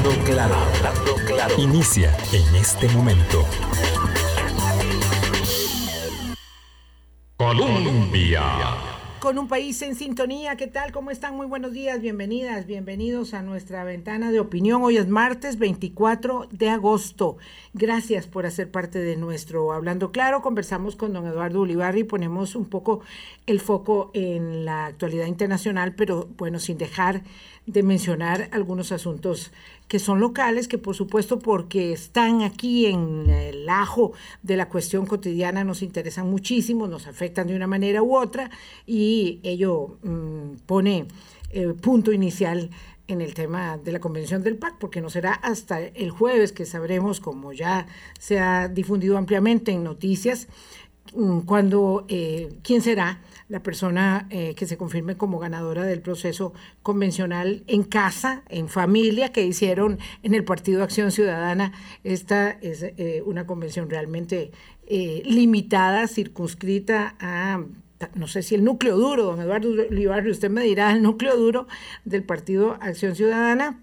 Hablando claro, hablando claro. Inicia en este momento. Colombia. Con un país en sintonía, ¿qué tal? ¿Cómo están? Muy buenos días, bienvenidas, bienvenidos a nuestra ventana de opinión. Hoy es martes 24 de agosto. Gracias por hacer parte de nuestro Hablando Claro. Conversamos con don Eduardo Ulibarri ponemos un poco el foco en la actualidad internacional, pero bueno, sin dejar de mencionar algunos asuntos que son locales, que por supuesto porque están aquí en el ajo de la cuestión cotidiana nos interesan muchísimo, nos afectan de una manera u otra y ello mm, pone eh, punto inicial en el tema de la convención del PAC, porque no será hasta el jueves que sabremos, como ya se ha difundido ampliamente en noticias, mm, cuando eh, quién será la persona eh, que se confirme como ganadora del proceso convencional en casa, en familia, que hicieron en el Partido Acción Ciudadana. Esta es eh, una convención realmente eh, limitada, circunscrita a no sé si el núcleo duro, don Eduardo Olivario, usted me dirá, el núcleo duro del Partido Acción Ciudadana,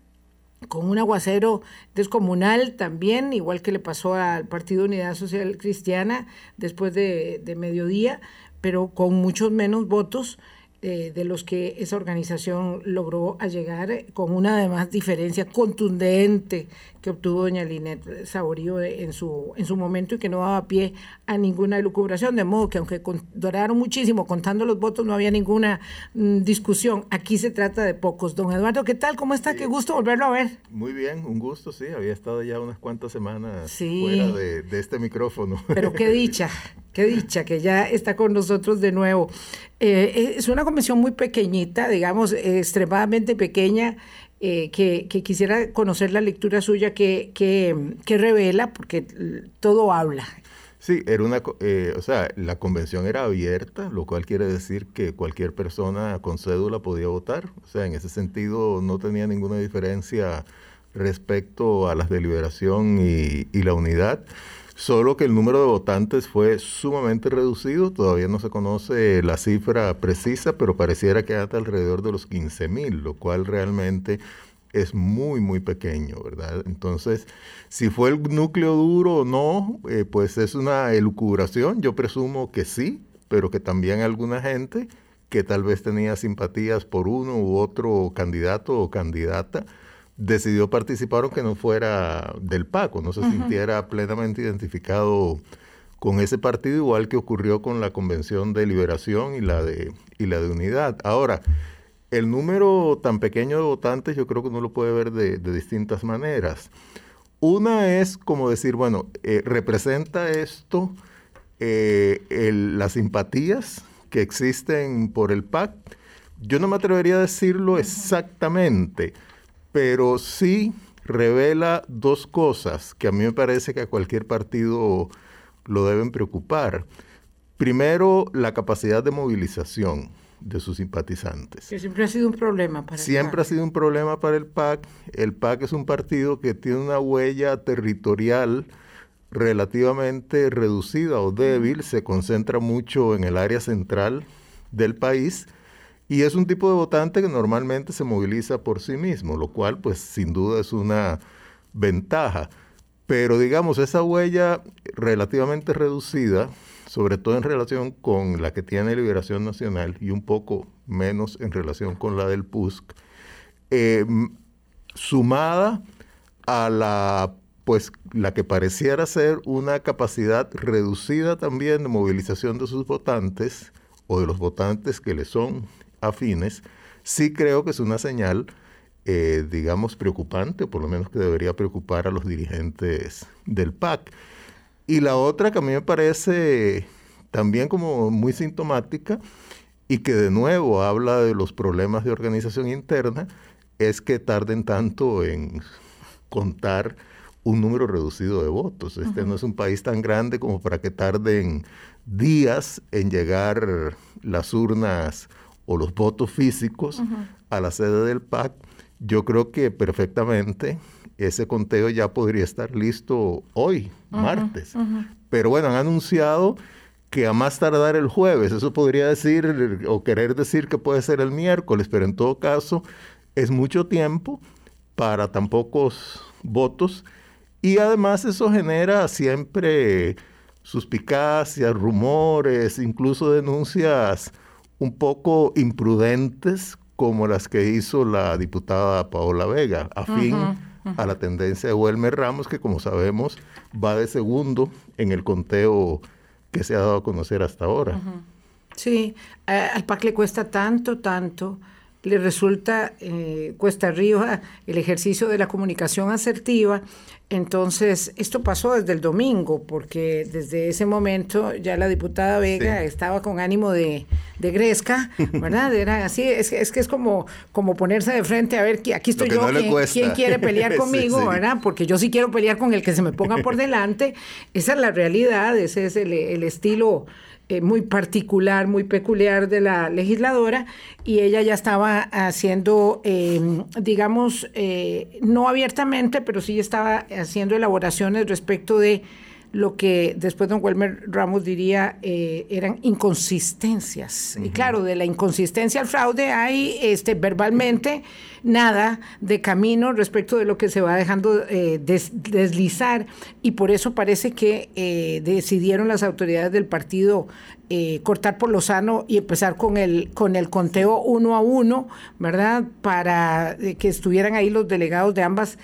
con un aguacero descomunal también, igual que le pasó al Partido Unidad Social Cristiana después de, de mediodía, pero con muchos menos votos eh, de los que esa organización logró llegar, con una además diferencia contundente que obtuvo doña Linet Saborío en su, en su momento y que no daba pie a ninguna elucubración, de modo que aunque doraron muchísimo contando los votos no había ninguna mm, discusión. Aquí se trata de pocos. Don Eduardo, ¿qué tal? ¿Cómo está? Qué gusto volverlo a ver. Muy bien, un gusto, sí. Había estado ya unas cuantas semanas fuera de, este micrófono. Pero qué dicha, qué dicha que ya está con nosotros de nuevo. Eh, es una convención muy pequeñita, digamos, extremadamente pequeña. Eh, que, quisiera conocer la lectura suya que, que, revela, porque todo habla. Sí, era una, eh, o sea, la convención era abierta, lo cual quiere decir que cualquier persona con cédula podía votar. O sea, en ese sentido no tenía ninguna diferencia respecto a las deliberación y la unidad solo que el número de votantes fue sumamente reducido, todavía no se conoce la cifra precisa, pero pareciera que hasta alrededor de los 15 mil, lo cual realmente es muy, muy pequeño, ¿verdad? Entonces, si fue el núcleo duro o no, eh, pues es una elucubración, yo presumo que sí, pero que también alguna gente que tal vez tenía simpatías por uno u otro candidato o candidata, decidió participar aunque no fuera del PACO, no se sintiera plenamente identificado con ese partido, igual que ocurrió con la Convención de Liberación y la de, y la de Unidad. Ahora, el número tan pequeño de votantes yo creo que uno lo puede ver de, distintas maneras. Una es como decir, bueno, eh, representa esto eh, las simpatías que existen por el PAC. Yo no me atrevería a decirlo exactamente, pero sí revela dos cosas que a mí me parece que a cualquier partido lo deben preocupar. Primero, la capacidad de movilización de sus simpatizantes. Que siempre ha sido un problema para el Siempre ha sido un problema para el PAC. El PAC es un partido que tiene una huella territorial relativamente reducida o débil, se concentra mucho en el área central del país y es un tipo de votante que normalmente se moviliza por sí mismo, lo cual pues sin duda es una ventaja. Pero digamos, esa huella relativamente reducida, sobre todo en relación con la que tiene Liberación Nacional y un poco menos en relación con la del PUSC, em, sumada a la pues la que pareciera ser una capacidad reducida también de movilización de sus votantes o de los votantes que le son afines, sí creo que es una señal, eh, digamos, preocupante, o por lo menos que debería preocupar a los dirigentes del PAC. Y la otra que a mí me parece también como muy sintomática y que de nuevo habla de los problemas de organización interna, es que tarden tanto en contar un número reducido de votos. Este no es un país tan grande como para que tarden días en llegar las urnas o los votos físicos a la sede del PAC, yo creo que perfectamente ese conteo ya podría estar listo hoy, martes. Pero bueno, han anunciado que a más tardar el jueves, eso podría decir o querer decir que puede ser el miércoles, pero en todo caso es mucho tiempo para tan pocos votos y además eso genera siempre suspicacias, rumores, incluso denuncias un poco imprudentes como las que hizo la diputada Paola Vega, afín a la tendencia de Wilmer Ramos, que como sabemos va de segundo en el conteo que se ha dado a conocer hasta ahora. Sí, al PAC le cuesta tanto, tanto le resulta eh, cuesta arriba el ejercicio de la comunicación asertiva. Entonces, esto pasó desde el domingo, porque desde ese momento ya la diputada Vega estaba con ánimo de, de gresca, ¿verdad? Era así, es, es que es como, como ponerse de frente a ver, aquí estoy yo, ¿quién, quiere pelear conmigo, verdad? Porque yo sí quiero pelear con el que se me ponga por delante. Esa es la realidad, ese es el, el estilo eh, muy particular, muy peculiar de la legisladora, y ella ya estaba haciendo, em, digamos, eh, no abiertamente, pero sí estaba haciendo elaboraciones respecto de lo que después don Welmer Ramos diría eh, eran inconsistencias. Y claro, de la inconsistencia al fraude hay este, verbalmente nada de camino respecto de lo que se va dejando eh, deslizar y por eso parece que eh, decidieron las autoridades del partido cortar por lo sano y empezar con el, con el conteo uno a uno, ¿verdad? Para que estuvieran ahí los delegados de ambas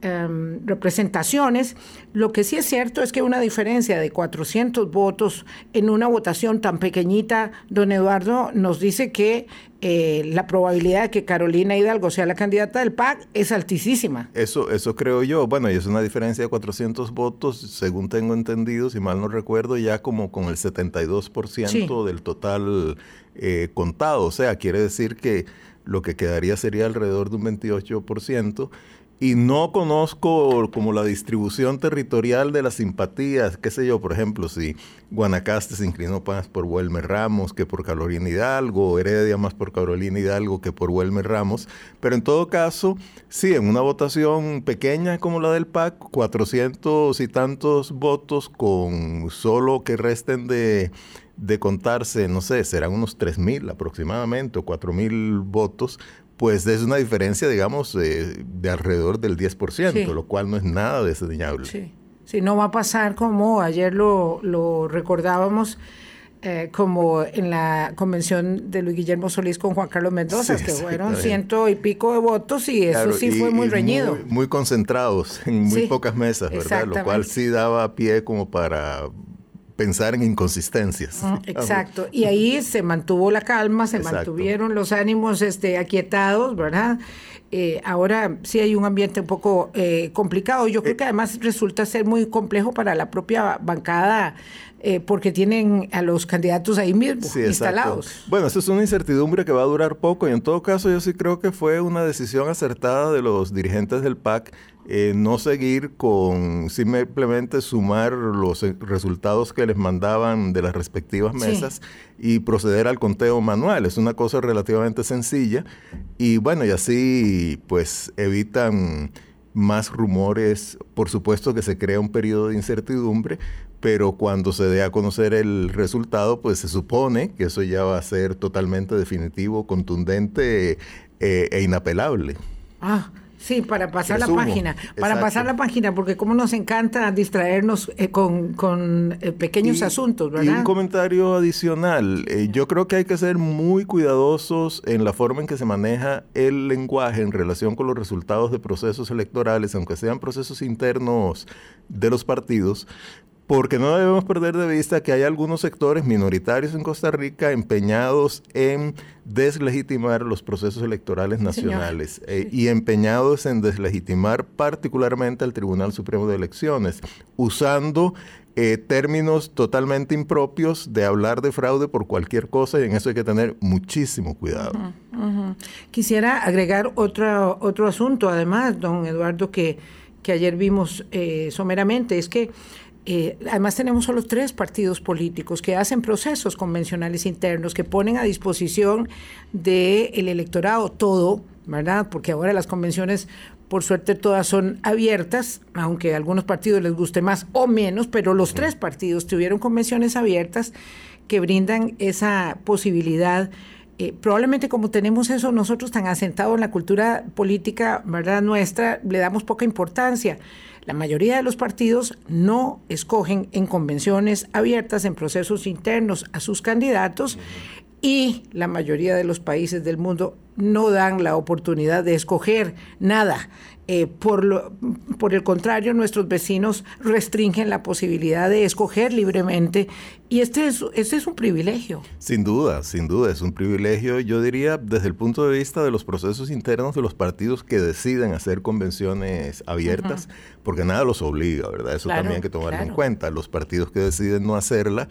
Em, representaciones. Lo que sí es cierto es que una diferencia de 400 votos en una votación tan pequeñita, don Eduardo, nos dice que eh, la probabilidad de que Carolina Hidalgo sea la candidata del PAC es altísima. Eso, eso creo yo. Bueno, y es una diferencia de 400 votos, según tengo entendido, si mal no recuerdo, ya como con el 72% del total eh, contado. O sea, quiere decir que lo que quedaría sería alrededor de un 28% y no conozco como la distribución territorial de las simpatías, qué sé yo, por ejemplo, si Guanacaste se inclinó más por Huelme Ramos que por Carolina Hidalgo, Heredia más por Carolina Hidalgo que por Huelme Ramos, pero en todo caso, sí, en una votación pequeña como la del PAC, 400 y tantos votos con solo que resten de de contarse, no sé, serán unos 3.000 aproximadamente o 4.000 votos, pues es una diferencia, digamos, de alrededor del 10%, lo cual no es nada desdeñable. Sí, sí no va a pasar como ayer lo, lo recordábamos, eh, como en la convención de Luis Guillermo Solís con Juan Carlos Mendoza, que fueron ciento y pico de votos y eso sí fue muy reñido. Muy, concentrados en muy pocas mesas, ¿verdad? Lo cual sí daba pie como para pensar en inconsistencias. exacto. Y ahí se mantuvo la calma, se mantuvieron los ánimos este, aquietados, ¿verdad? Eh, ahora sí hay un ambiente un poco eh, complicado. Yo creo eh, que además resulta ser muy complejo para la propia bancada porque tienen a los candidatos ahí mismo instalados. Bueno, eso es una incertidumbre que va a durar poco. Y en todo caso yo sí creo que fue una decisión acertada de los dirigentes del PAC eh, no seguir con simplemente sumar los eh, resultados que les mandaban de las respectivas mesas y proceder al conteo manual. Es una cosa relativamente sencilla. Y bueno, y así pues evitan más rumores, por supuesto que se crea un periodo de incertidumbre, pero cuando se dé a conocer el resultado, pues se supone que eso ya va a ser totalmente definitivo, contundente eh, e inapelable. Ah, Sí, para pasar la página, para pasar la página, porque como nos encanta distraernos eh, con, eh, pequeños asuntos, ¿verdad? Y un comentario adicional, eh, yo creo que hay que ser muy cuidadosos en la forma en que se maneja el lenguaje en relación con los resultados de procesos electorales, aunque sean procesos internos de los partidos, porque no debemos perder de vista que hay algunos sectores minoritarios en Costa Rica empeñados en deslegitimar los procesos electorales nacionales eh, y empeñados en deslegitimar particularmente al Tribunal Supremo de Elecciones, usando eh, términos totalmente impropios de hablar de fraude por cualquier cosa y en eso hay que tener muchísimo cuidado. Quisiera agregar otro, otro asunto, además, don Eduardo, que, que ayer vimos eh, someramente, es que eh, además tenemos solo tres partidos políticos que hacen procesos convencionales internos, que ponen a disposición del electorado todo, ¿verdad? Porque ahora las convenciones, por suerte, todas son abiertas, aunque a algunos partidos les guste más o menos, pero los tres partidos tuvieron convenciones abiertas que brindan esa posibilidad eh, probablemente como tenemos eso nosotros tan asentado en la cultura política, ¿verdad? Nuestra, le damos poca importancia. La mayoría de los partidos no escogen en convenciones abiertas, en procesos internos a sus candidatos y la mayoría de los países del mundo no dan la oportunidad de escoger nada. Eh, por, lo, por el contrario, nuestros vecinos restringen la posibilidad de escoger libremente y este es, este es un privilegio. Sin duda, sin duda, es un privilegio, yo diría, desde el punto de vista de los procesos internos de los partidos que deciden hacer convenciones abiertas, porque nada los obliga, ¿verdad? Eso también hay que tomarlo en cuenta. Los partidos que deciden no hacerla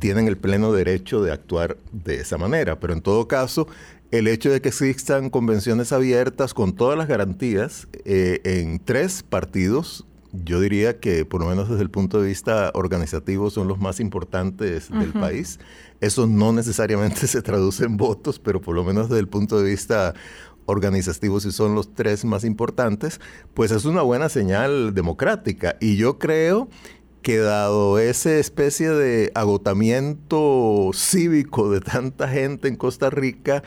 tienen el pleno derecho de actuar de esa manera, pero en todo caso, el hecho de que existan convenciones abiertas con todas las garantías eh, en tres partidos, yo diría que por lo menos desde el punto de vista organizativo son los más importantes del país. Eso no necesariamente se traduce en votos, pero por lo menos desde el punto de vista organizativo si son los tres más importantes, pues es una buena señal democrática. Y yo creo que dado esa especie de agotamiento cívico de tanta gente en Costa Rica,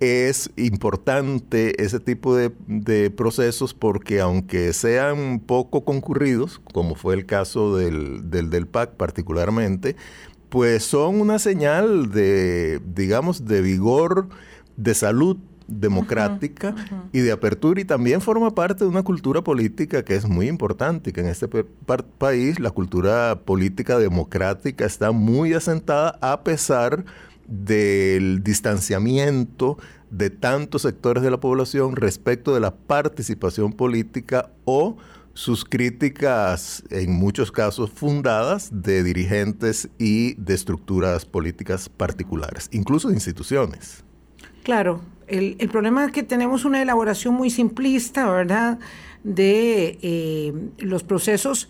es importante ese tipo de, procesos porque aunque sean poco concurridos, como fue el caso del, del, PAC particularmente, pues son una señal de, digamos, de vigor, de salud democrática y de apertura y también forma parte de una cultura política que es muy importante, que en este país la cultura política democrática está muy asentada a pesar del distanciamiento de tantos sectores de la población respecto de la participación política o sus críticas, en muchos casos fundadas, de dirigentes y de estructuras políticas particulares, incluso de instituciones. Claro, el, problema es que tenemos una elaboración muy simplista, ¿verdad?, de eh, los procesos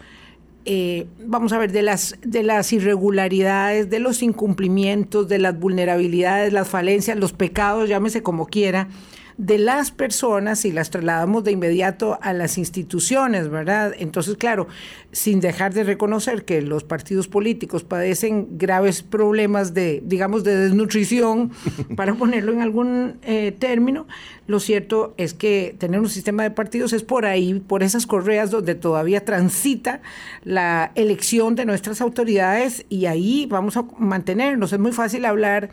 eh, vamos a ver, de las, de las irregularidades, de los incumplimientos, de las vulnerabilidades, las falencias, los pecados, llámese como quiera, de las personas y las trasladamos de inmediato a las instituciones, ¿verdad? Entonces, claro, sin dejar de reconocer que los partidos políticos padecen graves problemas de, digamos, de desnutrición, para ponerlo en algún eh, término, lo cierto es que tener un sistema de partidos es por ahí, por esas correas donde todavía transita la elección de nuestras autoridades y ahí vamos a mantenernos. Es muy fácil hablar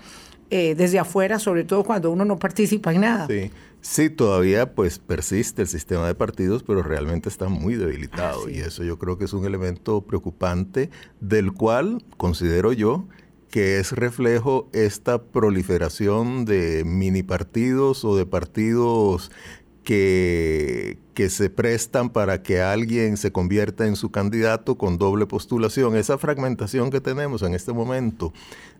eh, desde afuera, sobre todo cuando uno no participa en nada. Sí. Sí, todavía pues persiste el sistema de partidos, pero realmente está muy debilitado y eso yo creo que es un elemento preocupante del cual considero yo que es reflejo esta proliferación de mini partidos o de partidos que, que, se prestan para que alguien se convierta en su candidato con doble postulación. Esa fragmentación que tenemos en este momento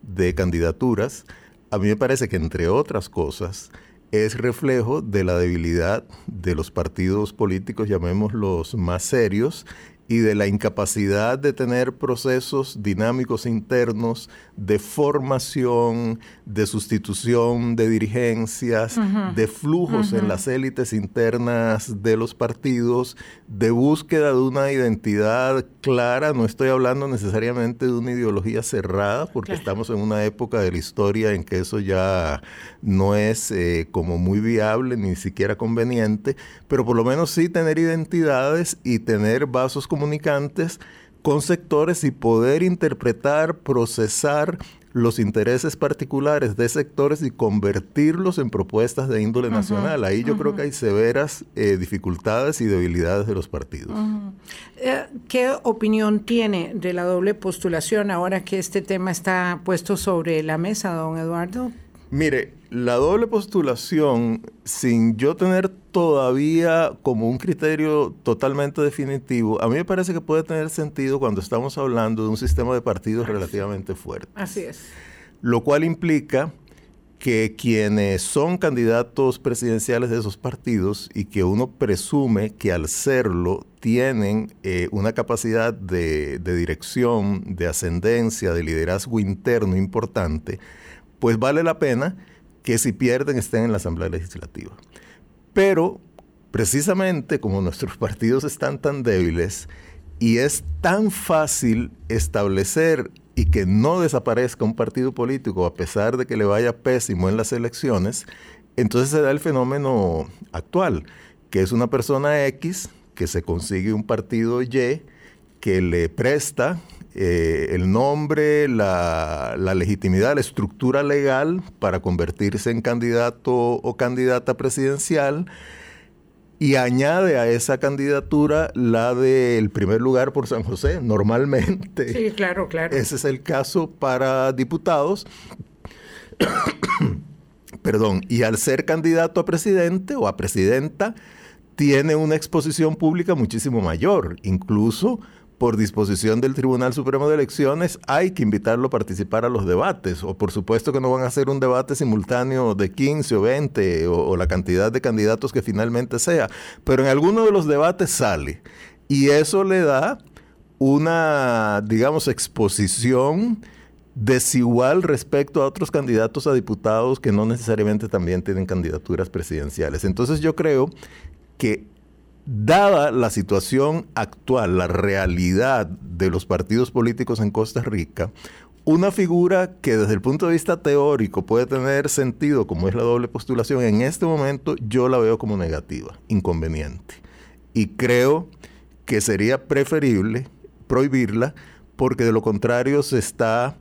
de candidaturas a mí me parece que entre otras cosas es reflejo de la debilidad de los partidos políticos, llamémoslos más serios, y de la incapacidad de tener procesos dinámicos internos de formación, de sustitución de dirigencias, de flujos en las élites internas de los partidos, de búsqueda de una identidad clara. No estoy hablando necesariamente de una ideología cerrada, porque estamos en una época de la historia en que eso ya no es eh, como muy viable ni siquiera conveniente, pero por lo menos sí tener identidades y tener vasos comunicantes con sectores y poder interpretar, procesar los intereses particulares de sectores y convertirlos en propuestas de índole nacional. Ahí yo creo que hay severas eh, dificultades y debilidades de los partidos. Eh, ¿Qué opinión tiene de la doble postulación ahora que este tema está puesto sobre la mesa, don Eduardo? Mire, la doble postulación, sin yo tener todavía como un criterio totalmente definitivo, a mí me parece que puede tener sentido cuando estamos hablando de un sistema de partidos relativamente fuerte. Así es. Lo cual implica que quienes son candidatos presidenciales de esos partidos y que uno presume que al serlo tienen eh, una capacidad de dirección, de ascendencia, de liderazgo interno importante, pues vale la pena que si pierden estén en la Asamblea Legislativa. Pero precisamente como nuestros partidos están tan débiles y es tan fácil establecer y que no desaparezca un partido político a pesar de que le vaya pésimo en las elecciones, entonces se da el fenómeno actual, que es una persona X que se consigue un partido Y que le presta eh, el nombre, la, la, legitimidad, la estructura legal para convertirse en candidato o candidata presidencial y añade a esa candidatura la del primer lugar por San José, normalmente. Sí, claro, claro. Ese es el caso para diputados. Perdón, y al ser candidato a presidente o a presidenta, tiene una exposición pública muchísimo mayor, incluso por disposición del Tribunal Supremo de Elecciones, hay que invitarlo a participar a los debates. O por supuesto que no van a hacer un debate simultáneo de 15 o 20 o, la cantidad de candidatos que finalmente sea. Pero en alguno de los debates sale. Y eso le da una, digamos, exposición desigual respecto a otros candidatos a diputados que no necesariamente también tienen candidaturas presidenciales. Entonces yo creo que Dada la situación actual, la realidad de los partidos políticos en Costa Rica, una figura que desde el punto de vista teórico puede tener sentido, como es la doble postulación, en este momento yo la veo como negativa, inconveniente. Y creo que sería preferible prohibirla porque de lo contrario se está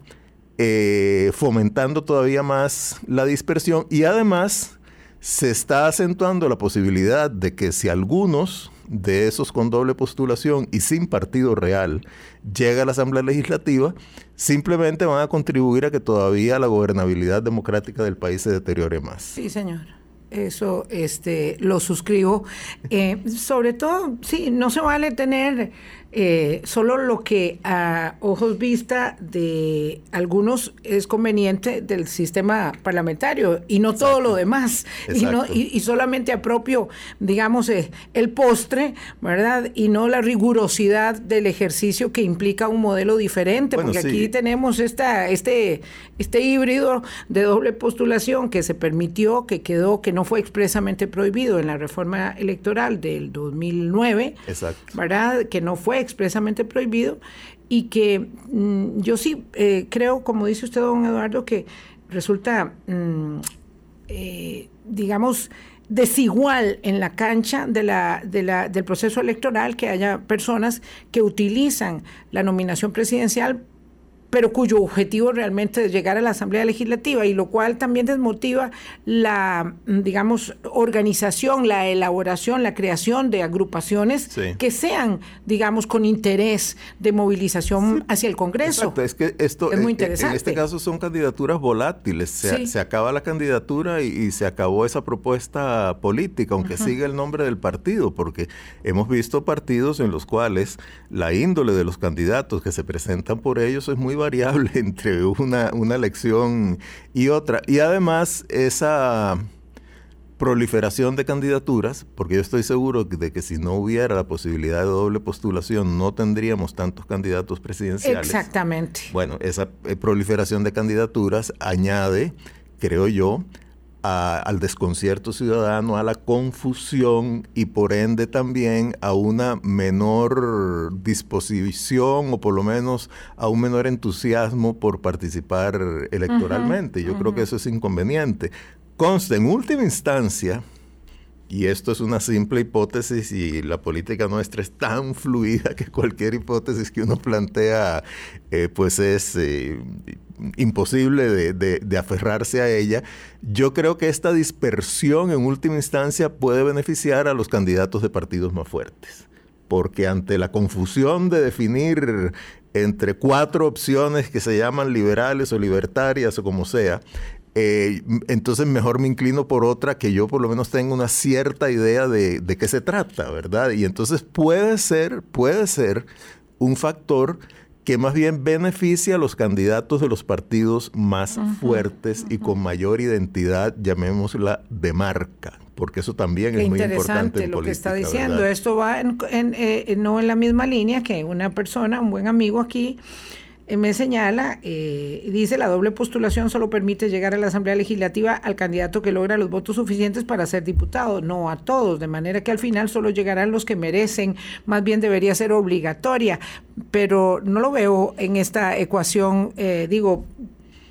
eh, fomentando todavía más la dispersión y además se está acentuando la posibilidad de que si algunos de esos con doble postulación y sin partido real llega a la Asamblea Legislativa, simplemente van a contribuir a que todavía la gobernabilidad democrática del país se deteriore más. Sí, señor. Eso este, lo suscribo. Eh, sobre todo, sí, no se vale tener eh, solo lo que a ojos vista de algunos es conveniente del sistema parlamentario y no todo lo demás. Y, no, y, solamente apropio digamos eh, el postre verdad y no la rigurosidad del ejercicio que implica un modelo diferente porque aquí tenemos esta este este híbrido de doble postulación que se permitió que quedó que no fue expresamente prohibido en la reforma electoral del 2009 verdad que no fue expresamente prohibido y que mm, yo sí eh, creo, como dice usted, don Eduardo, que resulta, mm, eh, digamos, desigual en la cancha de la, de la, del proceso electoral que haya personas que utilizan la nominación presidencial pero cuyo objetivo realmente es llegar a la Asamblea Legislativa y lo cual también desmotiva la, digamos, organización, la elaboración, la creación de agrupaciones que sean, digamos, con interés de movilización hacia el Congreso. Exacto, es que esto es muy interesante. En este caso son candidaturas volátiles, se, acaba la candidatura y, se acabó esa propuesta política, aunque siga el nombre del partido, porque hemos visto partidos en los cuales la índole de los candidatos que se presentan por ellos es muy variable entre una, una elección y otra. Y además esa proliferación de candidaturas, porque yo estoy seguro de que si no hubiera la posibilidad de doble postulación, no tendríamos tantos candidatos presidenciales. Exactamente. Bueno, esa eh, proliferación de candidaturas añade, creo yo, al desconcierto ciudadano, a la confusión y por ende también a una menor disposición o por lo menos a un menor entusiasmo por participar electoralmente. Yo creo que eso es inconveniente. Consta, en última instancia, y esto es una simple hipótesis y la política nuestra es tan fluida que cualquier hipótesis que uno plantea eh, pues es eh, imposible de, aferrarse a ella. Yo creo que esta dispersión en última instancia puede beneficiar a los candidatos de partidos más fuertes, porque ante la confusión de definir entre cuatro opciones que se llaman liberales o libertarias o como sea, eh, entonces mejor me inclino por otra que yo por lo menos tenga una cierta idea de, de qué se trata, ¿verdad? Y entonces puede ser, puede ser un factor que más bien beneficia a los candidatos de los partidos más fuertes y con mayor identidad, llamémosla de marca, porque eso también es muy importante. En lo que está diciendo. Esto va en, eh, no en la misma línea que una persona, un buen amigo aquí, me señala, eh, dice, la doble postulación solo permite llegar a la Asamblea Legislativa al candidato que logra los votos suficientes para ser diputado, no a todos, de manera que al final solo llegarán los que merecen, más bien debería ser obligatoria, pero no lo veo en esta ecuación, eh, digo,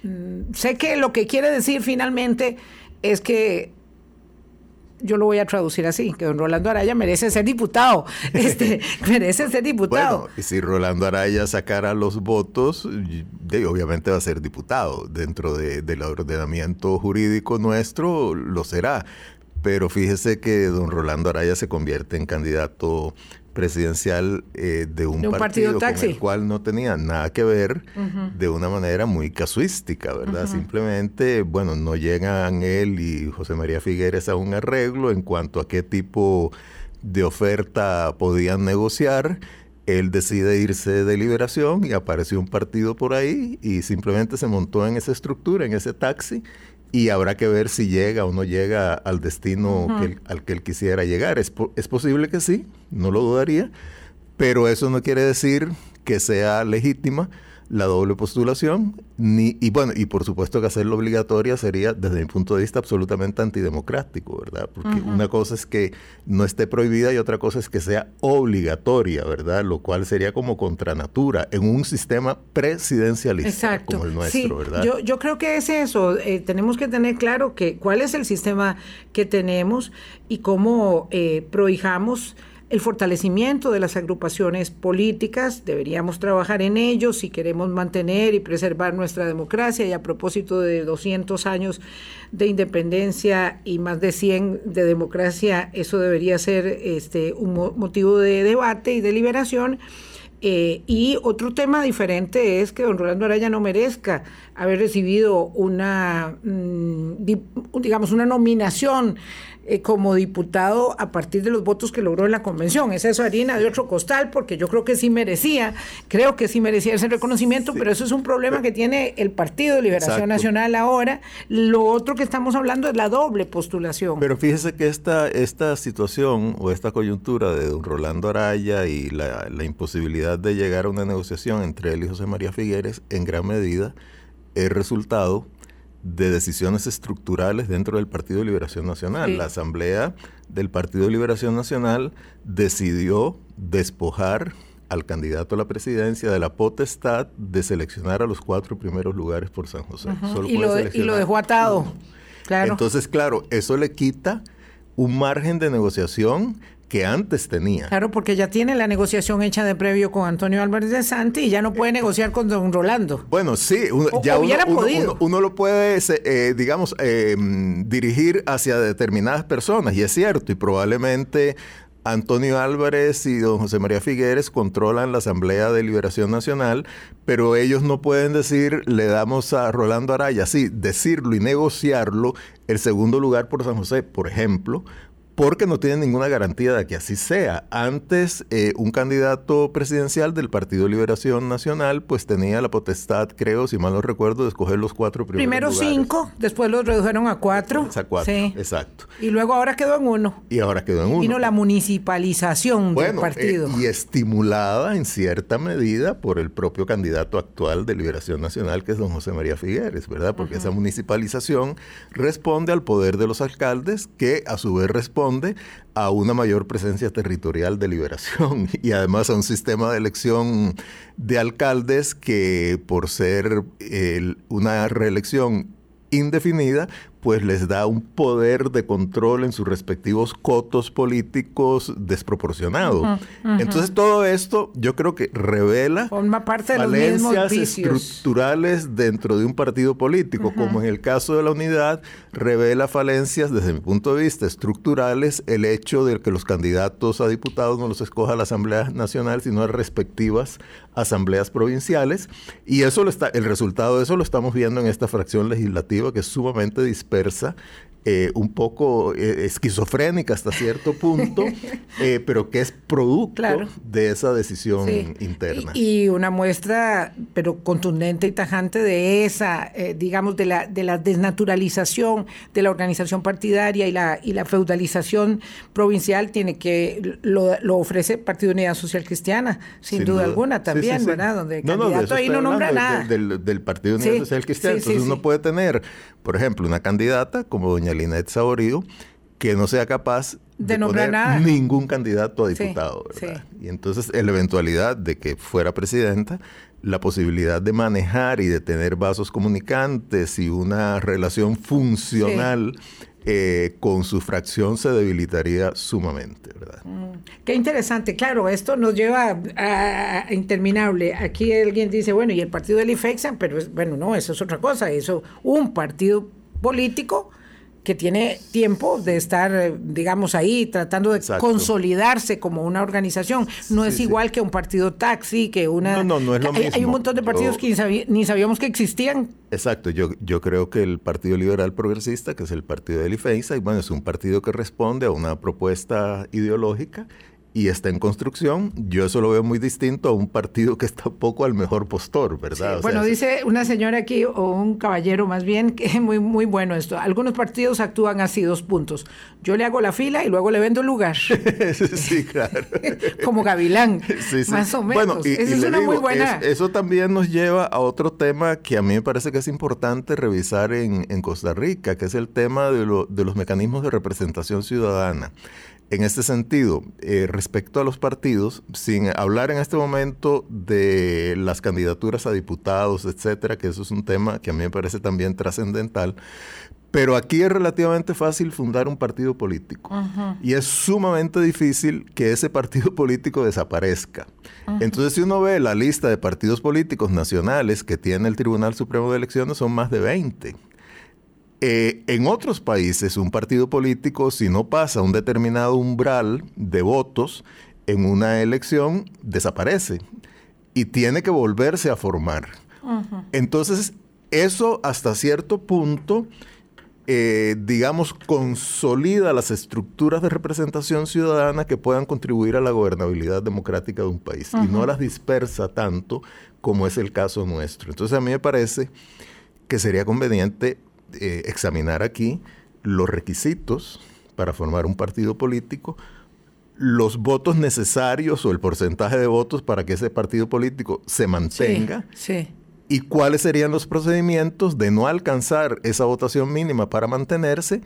mm, sé que lo que quiere decir finalmente es que yo lo voy a traducir así, que don Rolando Araya merece ser diputado, este, merece ser diputado. Bueno, y si Rolando Araya sacara los votos, obviamente va a ser diputado. Dentro del ordenamiento jurídico nuestro lo será. Pero fíjese que don Rolando Araya se convierte en candidato presidencial eh, de, un partido, con el cual no tenía nada que ver de una manera muy casuística, ¿verdad? Simplemente, bueno, no llegan él y José María Figueres a un arreglo en cuanto a qué tipo de oferta podían negociar. Él decide irse de liberación y apareció un partido por ahí y simplemente se montó en esa estructura, en ese taxi y habrá que ver si llega o no llega al destino al que él quisiera llegar. Es, es posible que sí, no lo dudaría, pero eso no quiere decir que sea legítima la doble postulación, ni, y bueno, y por supuesto que hacerlo obligatoria sería, desde mi punto de vista, absolutamente antidemocrático, ¿verdad? Porque una cosa es que no esté prohibida y otra cosa es que sea obligatoria, ¿verdad? Lo cual sería como contra natura en un sistema presidencialista como el nuestro, ¿verdad? Yo, yo creo que es eso, eh, tenemos que tener claro que cuál es el sistema que tenemos y cómo eh, prohijamos el fortalecimiento de las agrupaciones políticas, deberíamos trabajar en ello si queremos mantener y preservar nuestra democracia y a propósito de 200 años de independencia y más de 100 de democracia, eso debería ser este, un motivo de debate y deliberación. Eh, y otro tema diferente es que don Rolando Araya no merezca haber recibido una, mm, digamos, una nominación eh, como diputado a partir de los votos que logró en la convención. Es eso harina de otro costal, porque yo creo que sí merecía, creo que sí merecía ese reconocimiento, pero eso es un problema que tiene el Partido de Liberación Nacional ahora. Lo otro que estamos hablando es la doble postulación. Pero fíjese que esta, esta situación o esta coyuntura de don Rolando Araya y la, la imposibilidad de llegar a una negociación entre él y José María Figueres, en gran medida, es resultado de decisiones estructurales dentro del Partido de Liberación Nacional. La Asamblea del Partido de Liberación Nacional decidió despojar al candidato a la presidencia de la potestad de seleccionar a los cuatro primeros lugares por San José. y, lo y, lo dejó atado. Claro. Entonces, claro, eso le quita un margen de negociación que antes tenía. Claro, porque ya tiene la negociación hecha de previo con Antonio Álvarez de Santi y ya no puede negociar con don Rolando. Bueno, sí, uno, ya uno, lo puede, eh, digamos, eh, dirigir hacia determinadas personas, y es cierto, y probablemente Antonio Álvarez y don José María Figueres controlan la Asamblea de Liberación Nacional, pero ellos no pueden decir, le damos a Rolando Araya, sí, decirlo y negociarlo el segundo lugar por San José, por ejemplo, porque no tienen ninguna garantía de que así sea. Antes, eh, un candidato presidencial del Partido Liberación Nacional, pues tenía la potestad, creo, si mal no recuerdo, de escoger los cuatro primeros Primero cinco, después los redujeron a cuatro. A cuatro, sí. exacto. Y luego ahora quedó en uno. Y ahora quedó en uno. Vino la municipalización del partido. Eh, y estimulada en cierta medida por el propio candidato actual de Liberación Nacional, que es don José María Figueres, ¿verdad? Porque esa municipalización responde al poder de los alcaldes, que a su vez responde a una mayor presencia territorial de liberación y además a un sistema de elección de alcaldes que por ser una reelección indefinida, pues les da un poder de control en sus respectivos cotos políticos desproporcionado. Entonces todo esto yo creo que revela Forma parte de estructurales dentro de un partido político, como en el caso de la unidad, revela falencias desde mi punto de vista estructurales el hecho de que los candidatos a diputados no los escoja la Asamblea Nacional, sino a respectivas asambleas provinciales, y eso lo está, el resultado de eso lo estamos viendo en esta fracción legislativa que es sumamente dispareja dispersa, eh, un poco eh, esquizofrénica hasta cierto punto, eh, pero que es producto de esa decisión interna. Y, una muestra, pero contundente y tajante de esa, digamos, de la, de la desnaturalización de la organización partidaria y la, y la feudalización provincial tiene que, lo, ofrece el Partido Unidad Social Cristiana, sin, duda, alguna también, ¿verdad? Donde el candidato ahí no nombra nada. Del, Partido Unidad Social Cristiana. Entonces uno puede tener, por ejemplo, una candidata como doña Linet Saborido, que no sea capaz de, nombrar ningún candidato a diputado. Y entonces, en la eventualidad de que fuera presidenta, la posibilidad de manejar y de tener vasos comunicantes y una relación funcional eh, con su fracción se debilitaría sumamente, ¿verdad? Mm, qué interesante. Claro, esto nos lleva a, interminable. Aquí alguien dice, bueno, y el partido del IFEXA, pero bueno, no, eso es otra cosa. Eso, un partido político que tiene tiempo de estar, eh, digamos, ahí tratando de consolidarse como una organización. No es igual que un partido taxi, que una... No, no, no es lo hay, mismo. Hay un montón de partidos que ni, sabíamos que existían. Exacto, yo, yo creo que el Partido Liberal Progresista, que es el partido de Ifeisa, y bueno, es un partido que responde a una propuesta ideológica y está en construcción, yo eso lo veo muy distinto a un partido que está poco al mejor postor, ¿verdad? bueno, dice una señora aquí, o un caballero más bien, que es muy, muy bueno esto. Algunos partidos actúan así, dos puntos. Yo le hago la fila y luego le vendo el lugar. sí, claro. Como Gavilán, más o menos. Bueno, y, es una muy buena... eso también nos lleva a otro tema que a mí me parece que es importante revisar en, en Costa Rica, que es el tema de, lo, de los mecanismos de representación ciudadana en este sentido, eh, respecto a los partidos, sin hablar en este momento de las candidaturas a diputados, etcétera, que eso es un tema que a mí me parece también trascendental, pero aquí es relativamente fácil fundar un partido político y es sumamente difícil que ese partido político desaparezca. Entonces, si uno ve la lista de partidos políticos nacionales que tiene el Tribunal Supremo de Elecciones, son más de 20. Eh, en otros países, un partido político, si no pasa un determinado umbral de votos en una elección, desaparece y tiene que volverse a formar. Entonces, eso hasta cierto punto, eh, digamos, consolida las estructuras de representación ciudadana que puedan contribuir a la gobernabilidad democrática de un país y no las dispersa tanto como es el caso nuestro. Entonces, a mí me parece que sería conveniente eh, examinar aquí los requisitos para formar un partido político, los votos necesarios o el porcentaje de votos para que ese partido político se mantenga. Y cuáles serían los procedimientos de no alcanzar esa votación mínima para mantenerse,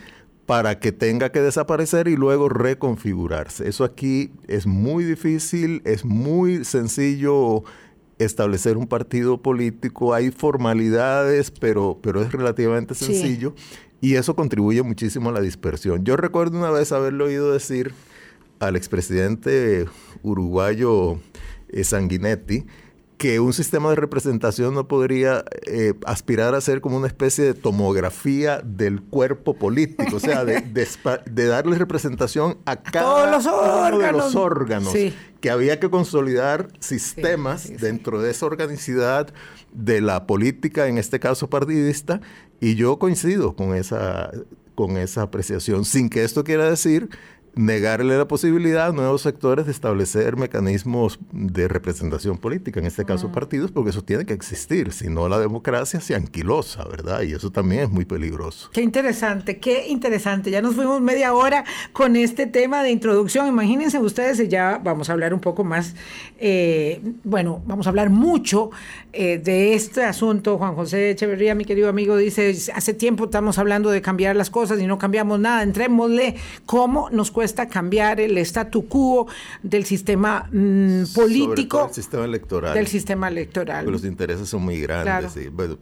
para que tenga que desaparecer y luego reconfigurarse. Eso aquí es muy difícil, es muy sencillo establecer un partido político, hay formalidades, pero, pero es relativamente sencillo y eso contribuye muchísimo a la dispersión. Yo recuerdo una vez haberlo oído decir al expresidente uruguayo eh, Sanguinetti, que un sistema de representación no podría eh, aspirar a ser como una especie de tomografía del cuerpo político, o sea, de, darle representación a cada los uno de los órganos, que había que consolidar sistemas dentro de esa organicidad de la política, en este caso partidista, y yo coincido con esa, con esa apreciación, sin que esto quiera decir negarle la posibilidad a nuevos sectores de establecer mecanismos de representación política, en este caso partidos, porque eso tiene que existir, si no la democracia se anquilosa, ¿verdad? Y eso también es muy peligroso. Qué interesante, qué interesante. Ya nos fuimos media hora con este tema de introducción. Imagínense ustedes, ya vamos a hablar un poco más, eh, bueno, vamos a hablar mucho eh, de este asunto. Juan José Echeverría, mi querido amigo, dice, hace tiempo estamos hablando de cambiar las cosas y no cambiamos nada. Entrémosle cómo nos cuesta cambiar el statu quo del sistema mm, político. del sistema electoral. Del sistema electoral. los intereses son muy grandes.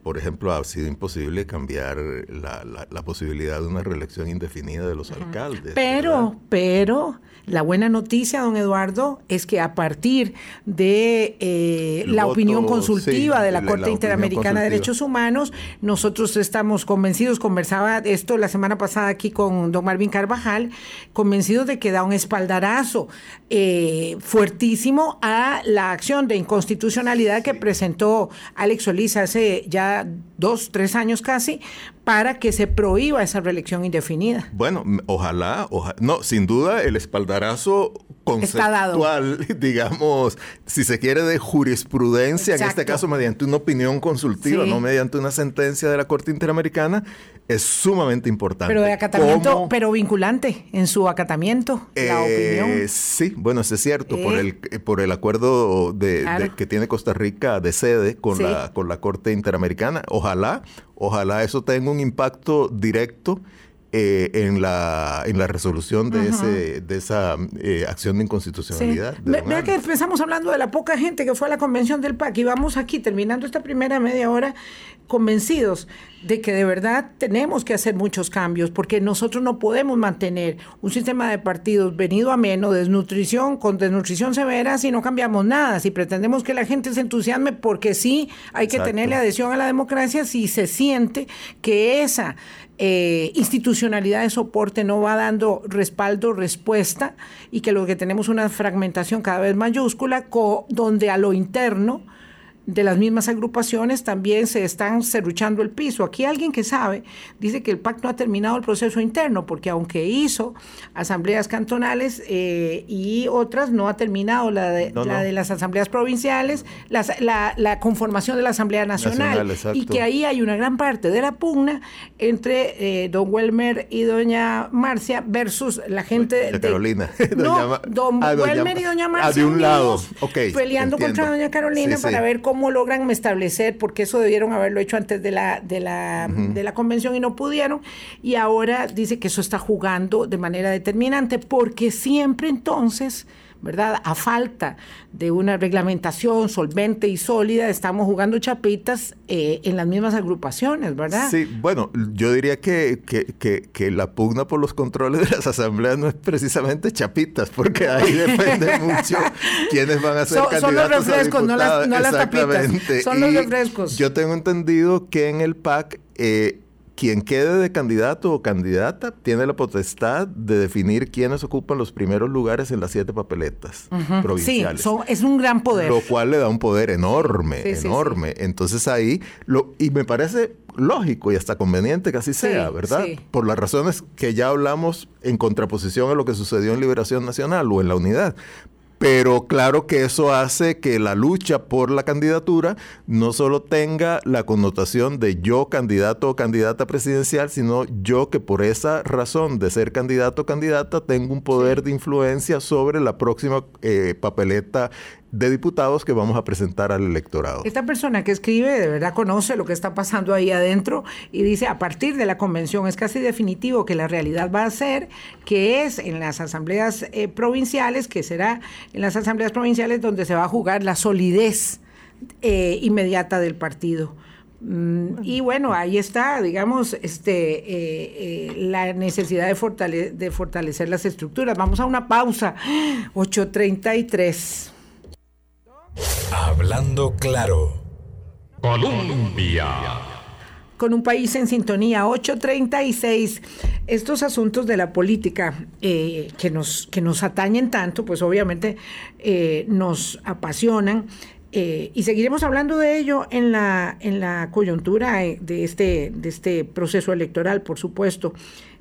por ejemplo, ha sido imposible cambiar la, posibilidad de una reelección indefinida de los alcaldes. Pero, pero la buena noticia, don Eduardo, es que a partir de eh, la opinión consultiva de la Corte Interamericana de Derechos Humanos, nosotros estamos convencidos, conversaba esto la semana pasada aquí con don Marvin Carvajal, convencidos de que da un espaldarazo eh, fuertísimo a la acción de inconstitucionalidad que presentó Alex Solís hace ya dos, tres años casi, para que se prohíba esa reelección indefinida. Bueno, ojalá, ojalá, no, sin duda el espaldarazo conceptual, digamos, si se quiere de jurisprudencia, en este caso mediante una opinión consultiva, no mediante una sentencia de la Corte Interamericana, es sumamente importante. Pero de acatamiento, pero vinculante en su acatamiento, la eh, opinión. Sí, bueno, eso es cierto, por, el, eh, por el acuerdo de, que tiene Costa Rica de sede con, la, con la Corte Interamericana. Ojalá, ojalá eso tenga un impacto directo eh, en, la, en la resolución de, ese, de esa eh, acción de inconstitucionalidad. Vea que empezamos hablando de la poca gente que fue a la convención del PAC y vamos aquí terminando esta primera media hora convencidos de que de verdad tenemos que hacer muchos cambios porque nosotros no podemos mantener un sistema de partidos venido a menos, desnutrición, con desnutrición severa si no cambiamos nada, si pretendemos que la gente se entusiasme porque sí hay que tenerle adhesión a la democracia si se siente que esa eh, institucionalidad de soporte no va dando respaldo, respuesta, y que lo que tenemos una fragmentación cada vez mayúscula, donde a lo interno de las mismas agrupaciones también se están cerruchando el piso. Aquí alguien que sabe dice que el PAC no ha terminado el proceso interno, porque aunque hizo asambleas cantonales eh, y otras, no ha terminado la de, la de las asambleas provinciales, la, conformación de la Asamblea Nacional. y que ahí hay una gran parte de la pugna entre eh, don Welmer y doña Marcia versus la gente de Carolina. no, don ah, Welmer y doña Marcia. Ah, de un lado. peleando contra doña Carolina para ver cómo cómo logran establecer, porque eso debieron haberlo hecho antes de la, de la, de la convención y no pudieron, y ahora dice que eso está jugando de manera determinante, porque siempre entonces ¿verdad? A falta de una reglamentación solvente y sólida, estamos jugando chapitas eh, en las mismas agrupaciones, ¿verdad? Sí, bueno, yo diría que, que, la pugna por los controles de las asambleas no es precisamente chapitas, porque ahí depende mucho quiénes van a ser candidatos Son los refrescos, no las, no las tapitas. Son los refrescos. Yo tengo entendido que en el PAC eh, quien quede de candidato o candidata tiene la potestad de definir quiénes ocupan los primeros lugares en las siete papeletas provinciales. Sí, es un gran poder. Lo cual le da un poder enorme, enorme. Entonces ahí, lo, y me parece lógico y hasta conveniente que así sea, ¿verdad? Por las razones que ya hablamos en contraposición a lo que sucedió en Liberación Nacional o en la unidad. Pero claro que eso hace que la lucha por la candidatura no solo tenga la connotación de yo candidato o candidata presidencial, sino yo que por esa razón de ser candidato o candidata tengo un poder de influencia sobre la próxima eh, papeleta de diputados que vamos a presentar al electorado. Esta persona que escribe de verdad conoce lo que está pasando ahí adentro y dice, a partir de la convención es casi definitivo que la realidad va a ser que es en las asambleas eh, provinciales, que será en las asambleas provinciales donde se va a jugar la solidez eh, inmediata del partido. Mm, y bueno, ahí está, digamos, este, eh, la necesidad de, de fortalecer las estructuras. Vamos a una pausa. 8.33. Hablando claro. Colombia. Con un país en sintonía, 836. Estos asuntos de la política eh, que, nos, que nos atañen tanto, pues obviamente eh, nos apasionan. Eh, y seguiremos hablando de ello en la, en la coyuntura de este, de este proceso electoral, por supuesto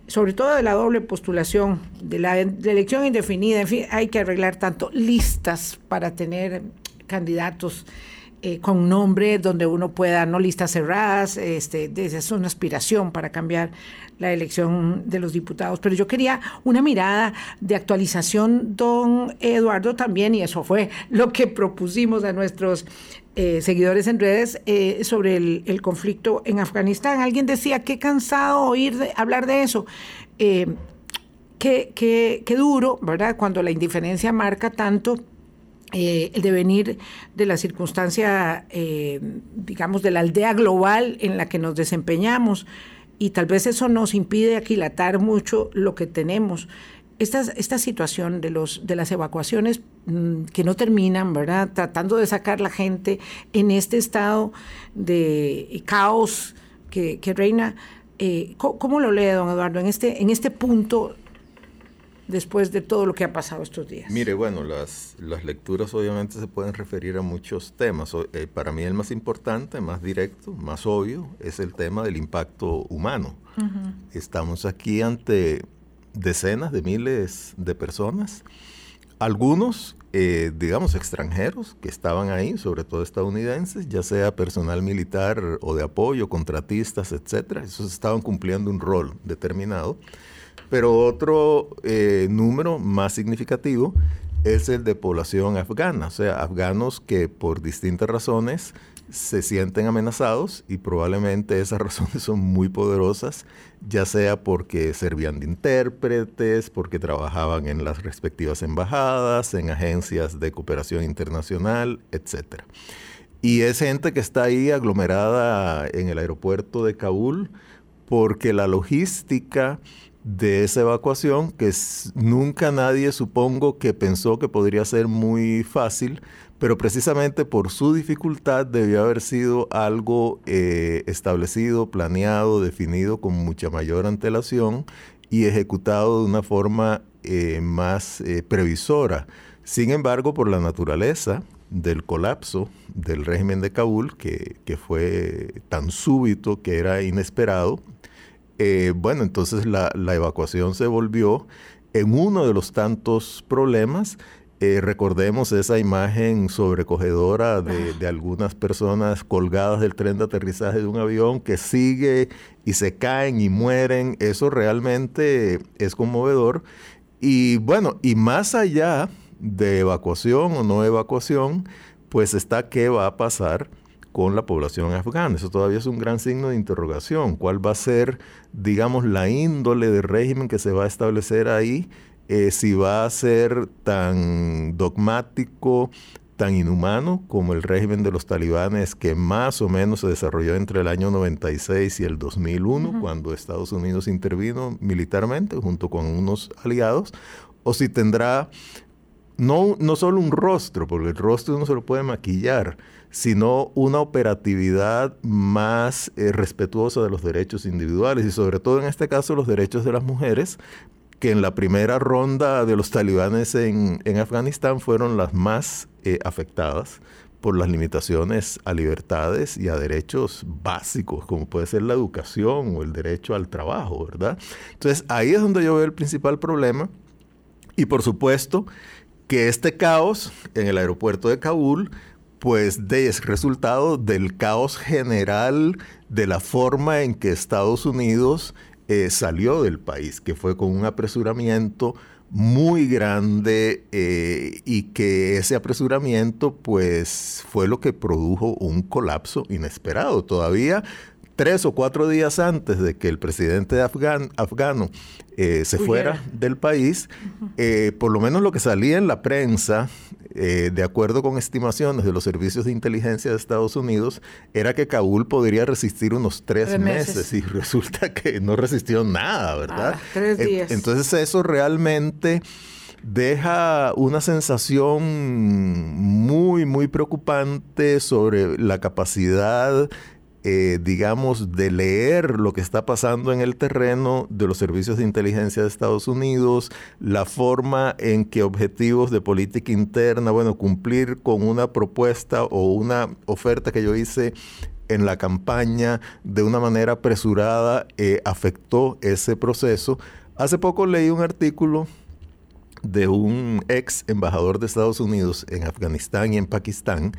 sobre todo de la doble postulación, de la, elección indefinida, en fin, hay que arreglar tanto listas para tener candidatos eh, con nombre donde uno pueda, no listas cerradas, este, es una aspiración para cambiar la elección de los diputados. Pero yo quería una mirada de actualización, don Eduardo, también, y eso fue lo que propusimos a nuestros eh, seguidores en redes eh, sobre el, conflicto en Afganistán. Alguien decía, qué cansado oír hablar de eso. qué, qué duro, ¿verdad? Cuando la indiferencia marca tanto eh, el devenir de la circunstancia, eh, digamos, de la aldea global en la que nos desempeñamos y tal vez eso nos impide aquilatar mucho lo que tenemos. Esta, esta situación de, los, de las evacuaciones mm, que no terminan, ¿verdad? Tratando de sacar la gente en este estado de caos que, reina. Eh, ¿cómo, lo lee, don Eduardo, en este, en este punto después de todo lo que ha pasado estos días? Mire, bueno, las, las lecturas obviamente se pueden referir a muchos temas. Eh, para mí el más importante, más directo, más obvio, es el tema del impacto humano. Estamos aquí ante decenas de miles de personas, algunos, eh, digamos, extranjeros que estaban ahí, sobre todo estadounidenses, ya sea personal militar o de apoyo, contratistas, etcétera. Esos estaban cumpliendo un rol determinado. Pero otro eh, número más significativo es el de población afgana, o sea, afganos que por distintas razones se sienten amenazados y probablemente esas razones son muy poderosas, ya sea porque servían de intérpretes, porque trabajaban en las respectivas embajadas, en agencias de cooperación internacional, etc. Y es gente que está ahí aglomerada en el aeropuerto de Kabul porque la logística de esa evacuación, que nunca nadie supongo que pensó que podría ser muy fácil, pero precisamente por su dificultad debió haber sido algo eh, establecido, planeado, definido con mucha mayor antelación y ejecutado de una forma eh, más eh, previsora. Sin embargo, por la naturaleza del colapso del régimen de Kabul, que, que fue tan súbito que era inesperado, eh, bueno, entonces la, evacuación se volvió en uno de los tantos problemas. Eh, recordemos esa imagen sobrecogedora de, de, algunas personas colgadas del tren de aterrizaje de un avión que sigue y se caen y mueren. Eso realmente es conmovedor. Y bueno, y más allá de evacuación o no evacuación, pues está qué va a pasar con la población afgana. Eso todavía es un gran signo de interrogación. ¿Cuál va a ser, digamos, la índole de régimen que se va a establecer ahí? Eh, si va a ser tan dogmático, tan inhumano como el régimen de los talibanes que más o menos se desarrolló entre el año 96 y el 2001, cuando Estados Unidos intervino militarmente junto con unos aliados, o si tendrá no, no solo un rostro, porque el rostro no se lo puede maquillar, sino una operatividad más eh, respetuosa de los derechos individuales y sobre todo en este caso los derechos de las mujeres, que en la primera ronda de los talibanes en, Afganistán fueron las más eh, afectadas por las limitaciones a libertades y a derechos básicos, como puede ser la educación o el derecho al trabajo, ¿verdad? Entonces ahí es donde yo veo el principal problema y por supuesto que este caos en el aeropuerto de Kabul pues es resultado del caos general de la forma en que Estados Unidos eh, salió del país, que fue con un apresuramiento muy grande eh, y que ese apresuramiento pues fue lo que produjo un colapso inesperado. Todavía tres o cuatro días antes de que el presidente afgano eh, se fuera del país, eh, por lo menos lo que salía en la prensa, eh, de acuerdo con estimaciones de los servicios de inteligencia de Estados Unidos, era que Kabul podría resistir unos tres, meses. y resulta que no resistió nada, ¿verdad? tres días. Entonces eso realmente deja una sensación muy, muy preocupante sobre la capacidad eh, digamos, de leer lo que está pasando en el terreno de los servicios de inteligencia de Estados Unidos, la forma en que objetivos de política interna, bueno, cumplir con una propuesta o una oferta que yo hice en la campaña de una manera apresurada eh, afectó ese proceso. Hace poco leí un artículo de un ex embajador de Estados Unidos en Afganistán y en Pakistán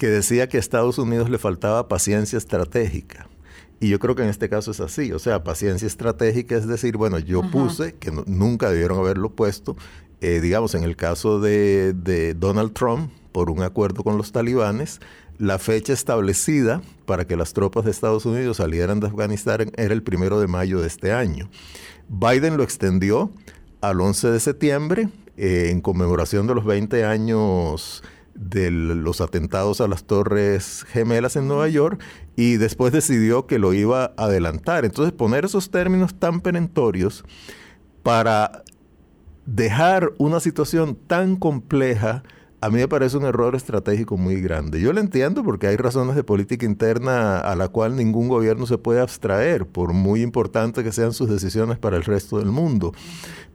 que decía que a Estados Unidos le faltaba paciencia estratégica. Y yo creo que en este caso es así, o sea, paciencia estratégica es decir, bueno, yo puse, que nunca debieron haberlo puesto, eh, digamos, en el caso de, de Donald Trump, por un acuerdo con los talibanes, la fecha establecida para que las tropas de Estados Unidos salieran de Afganistán era el primero de mayo de este año. Biden lo extendió al 11 de septiembre eh, en conmemoración de los 20 años de los atentados a las Torres Gemelas en Nueva York y después decidió que lo iba a adelantar. Entonces poner esos términos tan perentorios para dejar una situación tan compleja a mí me parece un error estratégico muy grande. Yo lo entiendo porque hay razones de política interna a la cual ningún gobierno se puede abstraer, por muy importante que sean sus decisiones para el resto del mundo.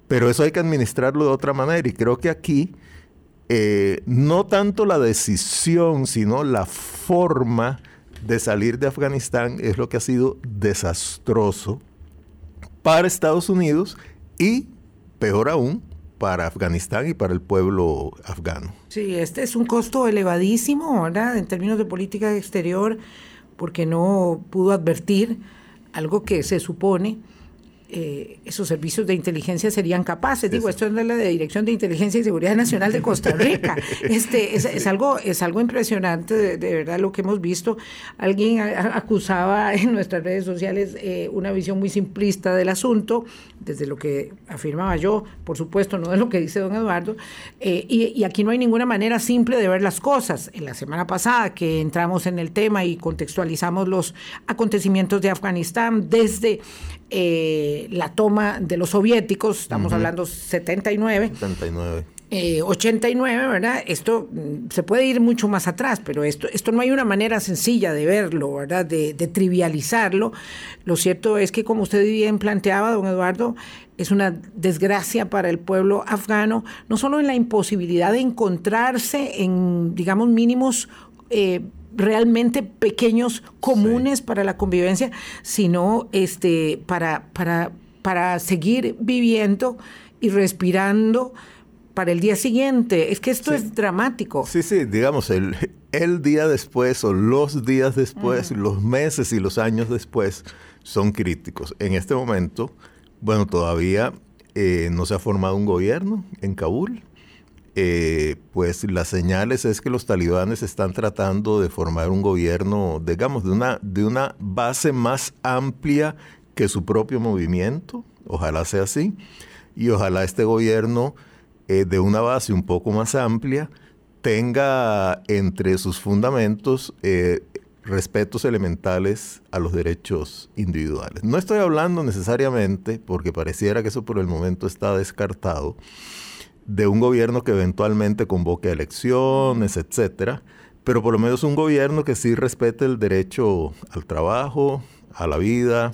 pero eso hay que administrarlo de otra manera y creo que aquí eh, no tanto la decisión, sino la forma de salir de Afganistán es lo que ha sido desastroso para Estados Unidos y, peor aún, para Afganistán y para el pueblo afgano. Sí, este es un costo elevadísimo, ¿verdad? En términos de política exterior, porque no pudo advertir algo que se supone eh, esos servicios de inteligencia serían capaces. Digo, esto es la de Dirección de Inteligencia y Seguridad Nacional de Costa Rica. Este, es, algo, es algo impresionante, de, verdad, lo que hemos visto. Alguien acusaba en nuestras redes sociales eh, una visión muy simplista del asunto, desde lo que afirmaba yo, por supuesto, no de lo que dice don Eduardo. Eh, y, y aquí no hay ninguna manera simple de ver las cosas. En la semana pasada que entramos en el tema y contextualizamos los acontecimientos de Afganistán desde eh, la toma de los soviéticos, estamos hablando 79. 79. 89, ¿verdad? Esto mm, se puede ir mucho más atrás, pero esto, esto no hay una manera sencilla de verlo, ¿verdad? De, trivializarlo. Lo cierto es que, como usted bien planteaba, don Eduardo, es una desgracia para el pueblo afgano, no solo en la imposibilidad de encontrarse en, digamos, mínimos eh, realmente pequeños, comunes para la convivencia, sino este, para, para, para seguir viviendo y respirando para el día siguiente. Es que esto es dramático. Sí, sí, digamos, el, el día después o los días después, los meses y los años después son críticos. En este momento, bueno, todavía eh, no se ha formado un gobierno en Kabul. Eh, pues las señales es que los talibanes están tratando de formar un gobierno, digamos, de una, de una base más amplia que su propio movimiento. Ojalá sea así. Y ojalá este gobierno, eh, de una base un poco más amplia, tenga entre sus fundamentos eh, respetos elementales a los derechos individuales. No estoy hablando necesariamente, porque pareciera que eso por el momento está descartado, de un gobierno que eventualmente convoque elecciones, etcétera, pero por lo menos un gobierno que sí respete el derecho al trabajo, a la vida,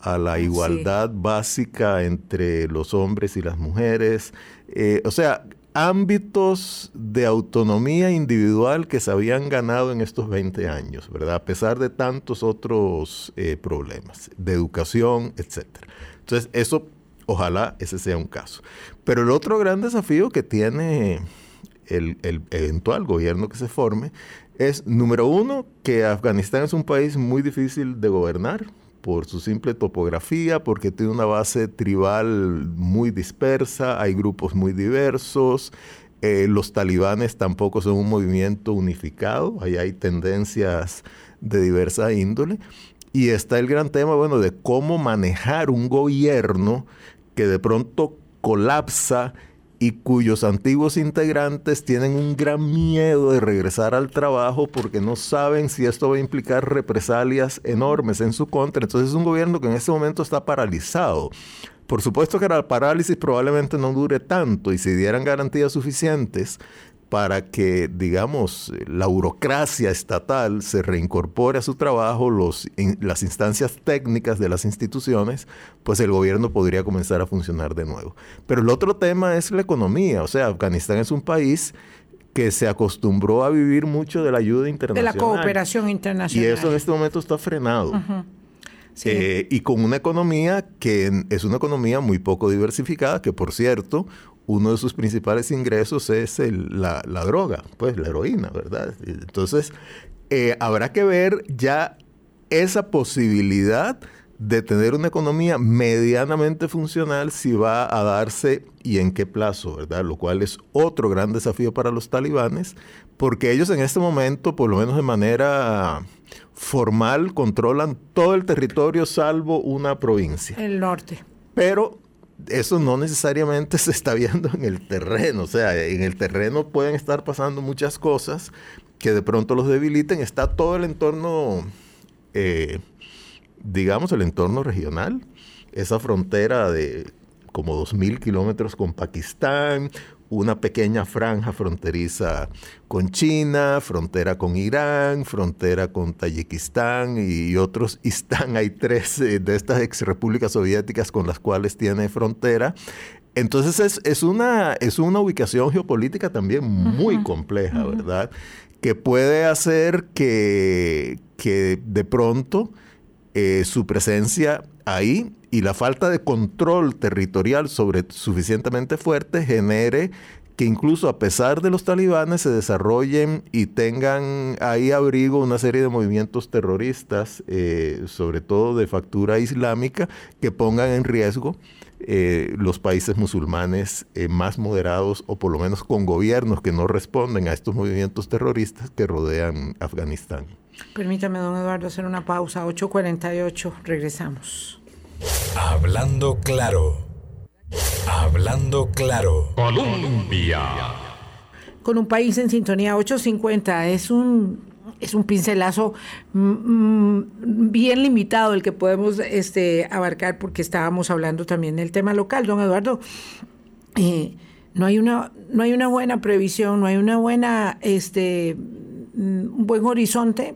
a la igualdad básica entre los hombres y las mujeres, eh, o sea, ámbitos de autonomía individual que se habían ganado en estos 20 años, ¿verdad? A pesar de tantos otros eh, problemas, de educación, etcétera. Entonces, eso Ojalá ese sea un caso. Pero el otro gran desafío que tiene el, eventual gobierno que se forme es, número uno, que Afganistán es un país muy difícil de gobernar por su simple topografía, porque tiene una base tribal muy dispersa, hay grupos muy diversos, eh, los talibanes tampoco son un movimiento unificado, ahí hay tendencias de diversa índole. Y está el gran tema, bueno, de cómo manejar un gobierno que de pronto colapsa y cuyos antiguos integrantes tienen un gran miedo de regresar al trabajo porque no saben si esto va a implicar represalias enormes en su contra. Entonces es un gobierno que en este momento está paralizado. Por supuesto que la parálisis probablemente no dure tanto y si dieran garantías suficientes para que, digamos, la burocracia estatal se reincorpore a su trabajo, los, las instancias técnicas de las instituciones, pues el gobierno podría comenzar a funcionar de nuevo. Pero el otro tema es la economía, o sea, Afganistán es un país que se acostumbró a vivir mucho de la ayuda internacional. De la cooperación internacional. Y eso en este momento está frenado. Eh, y con una economía que es una economía muy poco diversificada, que por cierto, uno de sus principales ingresos es la, droga, pues la heroína, ¿verdad? Entonces, eh, habrá que ver ya esa posibilidad de tener una economía medianamente funcional si va a darse y en qué plazo, ¿verdad? Lo cual es otro gran desafío para los talibanes, porque ellos en este momento, por lo menos de manera formal, controlan todo el territorio salvo una provincia. El norte. Pero eso no necesariamente se está viendo en el terreno. O sea, en el terreno pueden estar pasando muchas cosas que de pronto los debiliten. Está todo el entorno, eh, digamos, el entorno regional. Esa frontera de como 2.000 kilómetros con Pakistán, una pequeña franja fronteriza con China, frontera con Irán, frontera con Tayikistán y otros están Hay tres eh, de estas ex repúblicas soviéticas con las cuales tiene frontera. Entonces es, una, es una ubicación geopolítica también muy compleja, ¿verdad? Que puede hacer que, que de pronto eh, su presencia ahí y la falta de control territorial sobre suficientemente fuerte genere que incluso a pesar de los talibanes se desarrollen y tengan ahí abrigo una serie de movimientos terroristas, eh, sobre todo de factura islámica, que pongan en riesgo eh, los países musulmanes eh, más moderados o por lo menos con gobiernos que no responden a estos movimientos terroristas que rodean Afganistán. Permítame, don Eduardo, hacer una pausa. 8.48, regresamos. Hablando claro. Hablando claro. Colombia. Con un país en sintonía 850 es un es un pincelazo mm, mm, bien limitado el que podemos este, abarcar porque estábamos hablando también del tema local, don Eduardo. Eh, no hay una no hay una buena previsión, no hay una buena este un buen horizonte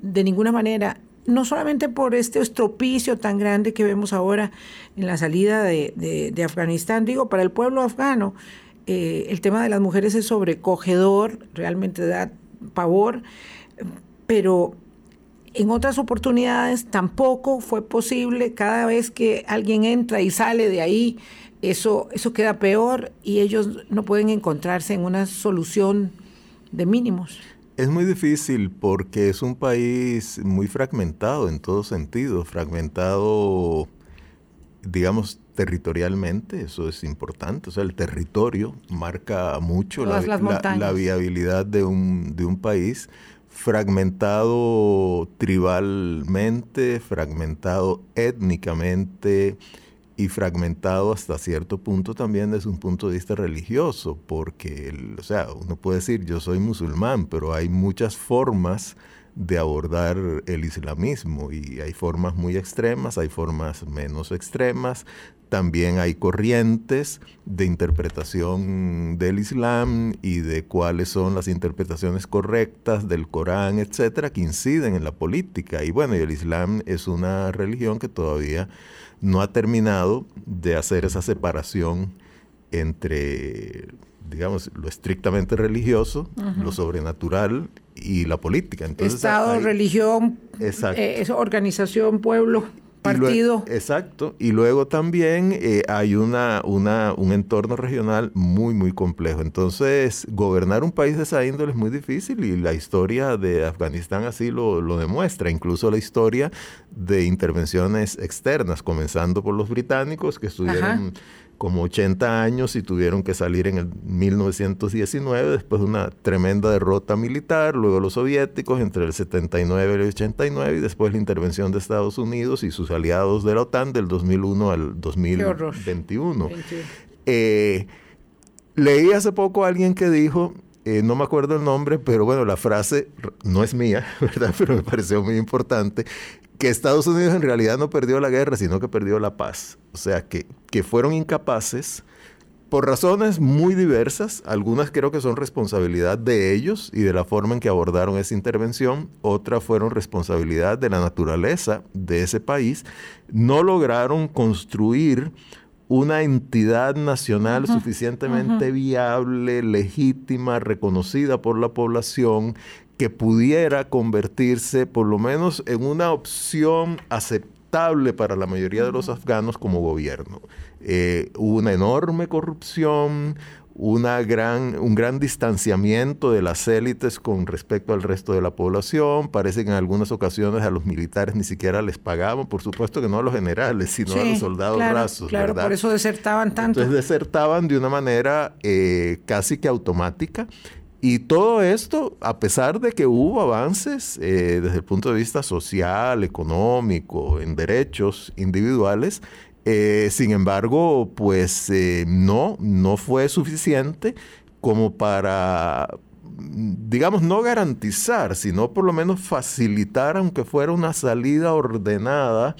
de ninguna manera no solamente por este estropicio tan grande que vemos ahora en la salida de, Afganistán, digo, para el pueblo afgano, eh, el tema de las mujeres es sobrecogedor, realmente da pavor, pero en otras oportunidades tampoco fue posible, cada vez que alguien entra y sale de ahí, eso, eso queda peor y ellos no pueden encontrarse en una solución de mínimos. Es muy difícil porque es un país muy fragmentado en todo sentido, fragmentado, digamos, territorialmente, eso es importante, o sea, el territorio marca mucho la, viabilidad de un, de un país, fragmentado tribalmente, fragmentado étnicamente, y fragmentado hasta cierto punto también desde un punto de vista religioso, porque, o sea, uno puede decir yo soy musulmán, pero hay muchas formas de abordar el islamismo y hay formas muy extremas, hay formas menos extremas, también hay corrientes de interpretación del Islam y de cuáles son las interpretaciones correctas del Corán, etcétera, que inciden en la política. Y bueno, el Islam es una religión que todavía no ha terminado de hacer esa separación entre, digamos, lo estrictamente religioso, lo sobrenatural y la política. Estado, religión, eh, organización, pueblo partido. exacto. Y luego también eh, hay una, una, un entorno regional muy, muy complejo. Entonces, gobernar un país de esa índole es muy difícil y la historia de Afganistán así lo, lo demuestra. Incluso la historia de intervenciones externas, comenzando por los británicos que estuvieron como 80 años y tuvieron que salir en el 1919 después de una tremenda derrota militar, luego los soviéticos entre el 79 y el 89 y después la intervención de Estados Unidos y sus aliados de la OTAN del 2001 al 2021. Eh, leí hace poco a alguien que dijo, eh, no me acuerdo el nombre, pero bueno, la frase no es mía, ¿verdad? Pero me pareció muy importante, que Estados Unidos en realidad no perdió la guerra, sino que perdió la paz. O sea, que, que fueron incapaces por razones muy diversas, algunas creo que son responsabilidad de ellos y de la forma en que abordaron esa intervención, otras fueron responsabilidad de la naturaleza de ese país, no lograron construir una entidad nacional suficientemente viable, legítima, reconocida por la población, que pudiera convertirse por lo menos en una opción aceptable para la mayoría de los afganos como gobierno. Eh, hubo una enorme corrupción, una gran, un gran distanciamiento de las élites con respecto al resto de la población. Parece que en algunas ocasiones a los militares ni siquiera les pagaban, por supuesto que no a los generales, sino a los soldados rasos. Claro, por eso desertaban tanto. Entonces desertaban de una manera eh, casi que automática y todo esto, a pesar de que hubo avances eh, desde el punto de vista social, económico, en derechos individuales, eh, sin embargo, pues eh, no, no fue suficiente como para, digamos, no garantizar, sino por lo menos facilitar, aunque fuera una salida ordenada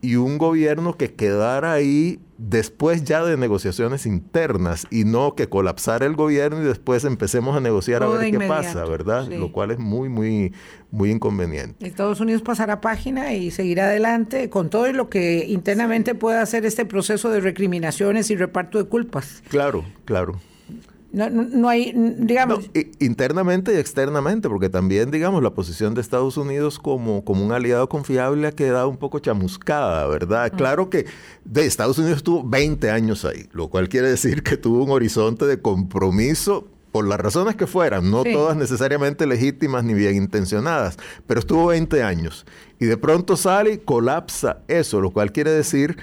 y un gobierno que quedara ahí después ya de negociaciones internas y no que colapsara el gobierno y después empecemos a negociar a ver qué pasa, ¿verdad? Lo cual es muy, muy, muy inconveniente. Estados Unidos pasará página y seguirá adelante con todo lo que internamente pueda hacer este proceso de recriminaciones y reparto de culpas. Claro, claro. No, no, hay, digamos... internamente y externamente, porque también, digamos, la posición de Estados Unidos como, como un aliado confiable ha quedado un poco chamuscada, ¿verdad? Claro que de Estados Unidos estuvo 20 años ahí, lo cual quiere decir que tuvo un horizonte de compromiso por las razones que fueran, no todas necesariamente legítimas ni bien intencionadas, pero estuvo 20 años. Y de pronto sale y colapsa eso, lo cual quiere decir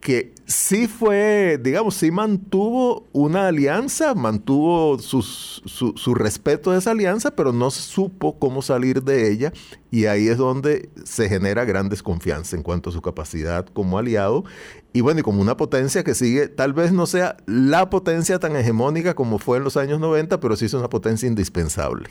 que sí fue, digamos, sí mantuvo una alianza, mantuvo su, su, respeto de esa alianza, pero no supo cómo salir de ella. Y ahí es donde se genera gran desconfianza en cuanto a su capacidad como aliado. Y bueno, y como una potencia que sigue, tal vez no sea la potencia tan hegemónica como fue en los años 90, pero sí es una potencia indispensable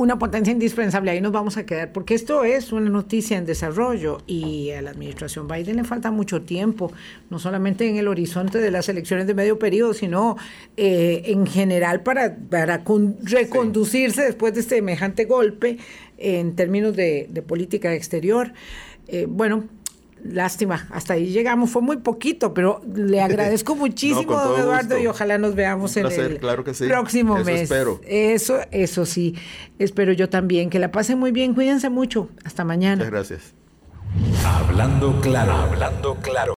una potencia indispensable. Ahí nos vamos a quedar, porque esto es una noticia en desarrollo y a la administración Biden le falta mucho tiempo, no solamente en el horizonte de las elecciones de medio periodo, sino eh, en general para, para reconducirse después de este semejante golpe en términos de, política exterior. Eh, bueno, Lástima, hasta ahí llegamos, fue muy poquito, pero le agradezco muchísimo, don Eduardo, y ojalá nos veamos en el próximo mes. Espero. Eso, eso sí, espero yo también. Que la pasen muy bien, cuídense mucho. Hasta mañana. Muchas gracias. Hablando claro, hablando claro.